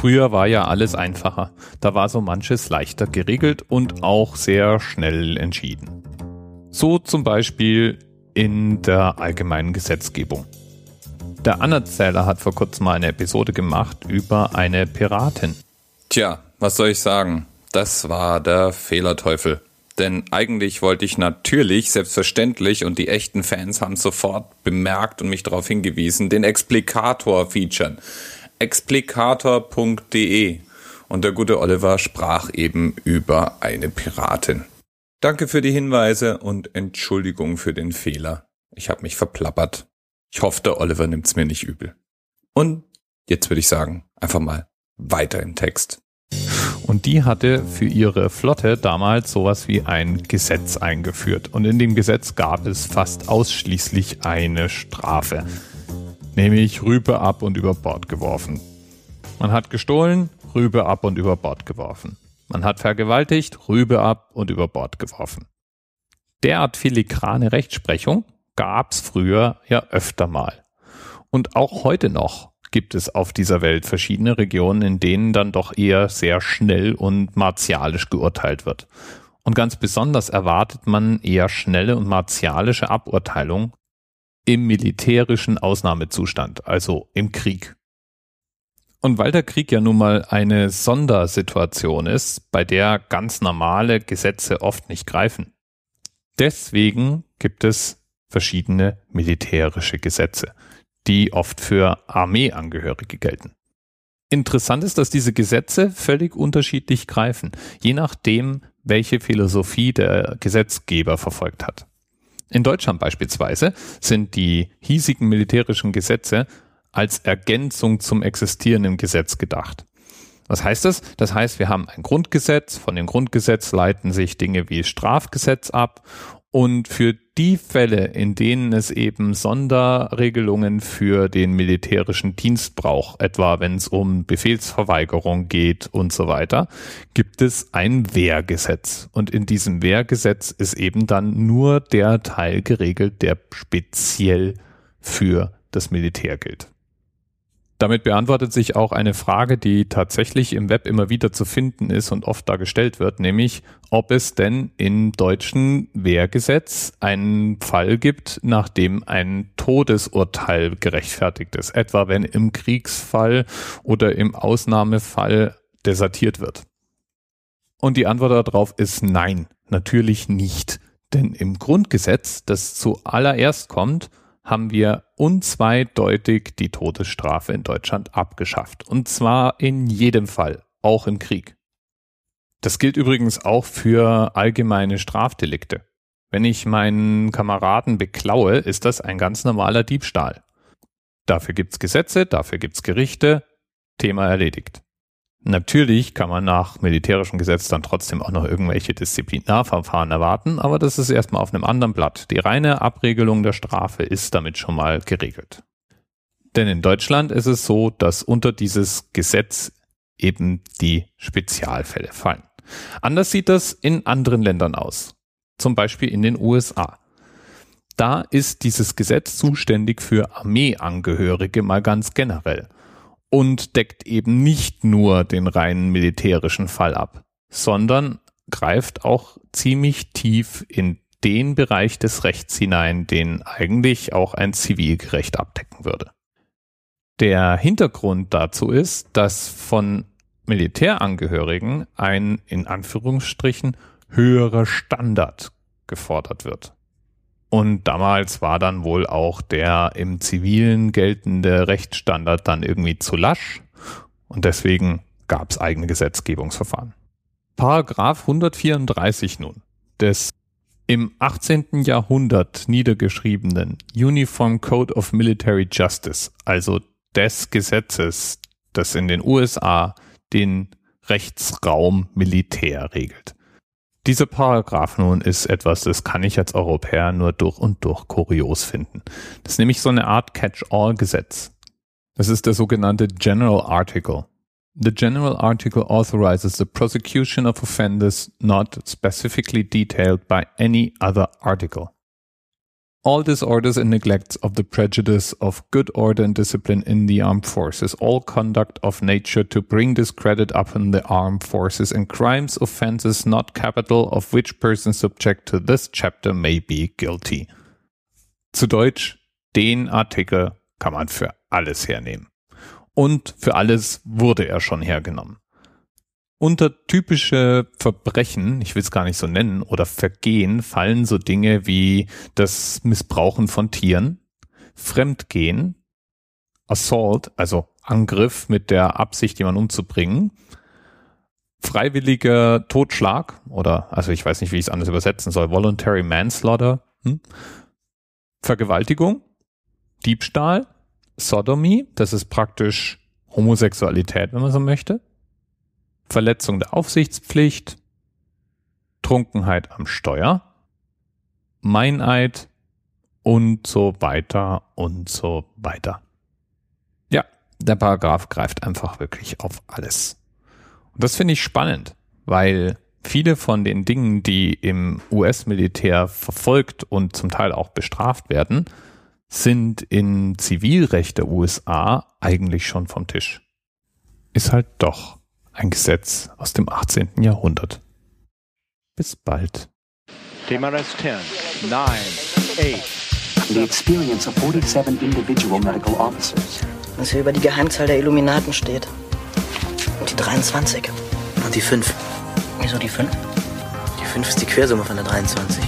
Früher war ja alles einfacher. Da war so manches leichter geregelt und auch sehr schnell entschieden. So zum Beispiel in der allgemeinen Gesetzgebung. Der Anerzähler hat vor kurzem mal eine Episode gemacht über eine Piratin. Tja, was soll ich sagen? Das war der Fehlerteufel. Denn eigentlich wollte ich natürlich, selbstverständlich, und die echten Fans haben sofort bemerkt und mich darauf hingewiesen, den Explikator featuren. Explikator.de. Und der gute Oliver sprach eben über eine Piratin. Danke für die Hinweise und Entschuldigung für den Fehler. Ich habe mich verplappert. Ich hoffe, der Oliver nimmt's mir nicht übel. Und jetzt würde ich sagen, einfach mal weiter im Text. Und die hatte für ihre Flotte damals sowas wie ein Gesetz eingeführt. Und in dem Gesetz gab es fast ausschließlich eine Strafe. Nämlich Rübe ab und über Bord geworfen. Man hat gestohlen, Rübe ab und über Bord geworfen. Man hat vergewaltigt, Rübe ab und über Bord geworfen. Derart filigrane Rechtsprechung gab's früher ja öfter mal. Und auch heute noch gibt es auf dieser Welt verschiedene Regionen, in denen dann doch eher sehr schnell und martialisch geurteilt wird. Und ganz besonders erwartet man eher schnelle und martialische Aburteilung im militärischen Ausnahmezustand, also im Krieg. Und weil der Krieg ja nun mal eine Sondersituation ist, bei der ganz normale Gesetze oft nicht greifen. Deswegen gibt es verschiedene militärische Gesetze die oft für Armeeangehörige gelten. Interessant ist, dass diese Gesetze völlig unterschiedlich greifen, je nachdem, welche Philosophie der Gesetzgeber verfolgt hat. In Deutschland beispielsweise sind die hiesigen militärischen Gesetze als Ergänzung zum existierenden Gesetz gedacht. Was heißt das? Das heißt, wir haben ein Grundgesetz, von dem Grundgesetz leiten sich Dinge wie Strafgesetz ab und für die Fälle, in denen es eben Sonderregelungen für den militärischen Dienst braucht, etwa wenn es um Befehlsverweigerung geht und so weiter, gibt es ein Wehrgesetz. Und in diesem Wehrgesetz ist eben dann nur der Teil geregelt, der speziell für das Militär gilt. Damit beantwortet sich auch eine Frage, die tatsächlich im Web immer wieder zu finden ist und oft da gestellt wird, nämlich ob es denn im deutschen Wehrgesetz einen Fall gibt, nachdem ein Todesurteil gerechtfertigt ist, etwa wenn im Kriegsfall oder im Ausnahmefall desertiert wird. Und die Antwort darauf ist nein, natürlich nicht. Denn im Grundgesetz, das zuallererst kommt, haben wir unzweideutig die Todesstrafe in Deutschland abgeschafft. Und zwar in jedem Fall, auch im Krieg. Das gilt übrigens auch für allgemeine Strafdelikte. Wenn ich meinen Kameraden beklaue, ist das ein ganz normaler Diebstahl. Dafür gibt's Gesetze, dafür gibt's Gerichte, Thema erledigt. Natürlich kann man nach militärischem Gesetz dann trotzdem auch noch irgendwelche Disziplinarverfahren erwarten, aber das ist erstmal auf einem anderen Blatt. Die reine Abregelung der Strafe ist damit schon mal geregelt. Denn in Deutschland ist es so, dass unter dieses Gesetz eben die Spezialfälle fallen. Anders sieht das in anderen Ländern aus. Zum Beispiel in den USA. Da ist dieses Gesetz zuständig für Armeeangehörige mal ganz generell und deckt eben nicht nur den reinen militärischen Fall ab, sondern greift auch ziemlich tief in den Bereich des Rechts hinein, den eigentlich auch ein Zivilgerecht abdecken würde. Der Hintergrund dazu ist, dass von Militärangehörigen ein in Anführungsstrichen höherer Standard gefordert wird. Und damals war dann wohl auch der im Zivilen geltende Rechtsstandard dann irgendwie zu lasch. Und deswegen gab es eigene Gesetzgebungsverfahren. Paragraph 134 nun des im 18. Jahrhundert niedergeschriebenen Uniform Code of Military Justice, also des Gesetzes, das in den USA den Rechtsraum Militär regelt. Dieser Paragraph nun ist etwas, das kann ich als Europäer nur durch und durch kurios finden. Das ist nämlich so eine Art Catch-all-Gesetz. Das ist der sogenannte General Article. The General Article authorizes the prosecution of offenders not specifically detailed by any other article. All disorders and neglects of the prejudice of good order and discipline in the armed forces, all conduct of nature to bring discredit upon the armed forces, and crimes, offenses not capital, of which persons subject to this chapter may be guilty. Zu Deutsch, den Artikel kann man für alles hernehmen. Und für alles wurde er schon hergenommen. Unter typische Verbrechen, ich will es gar nicht so nennen, oder Vergehen fallen so Dinge wie das Missbrauchen von Tieren, Fremdgehen, Assault, also Angriff mit der Absicht, jemanden umzubringen, freiwilliger Totschlag oder, also ich weiß nicht, wie ich es anders übersetzen soll, Voluntary Manslaughter, hm? Vergewaltigung, Diebstahl, Sodomy, das ist praktisch Homosexualität, wenn man so möchte, Verletzung der Aufsichtspflicht, Trunkenheit am Steuer, Meineid und so weiter und so weiter. Ja, der Paragraph greift einfach wirklich auf alles. Und das finde ich spannend, weil viele von den Dingen, die im US-Militär verfolgt und zum Teil auch bestraft werden, sind in Zivilrecht der USA eigentlich schon vom Tisch. Ist halt doch ein Gesetz aus dem 18. Jahrhundert. Bis bald. TMRS 10, 9, 8. The experience of 47 individual medical officers. Was hier über die Geheimzahl der Illuminaten steht. Und die 23. Und die 5. Wieso die 5? Die 5 ist die Quersumme von der 23.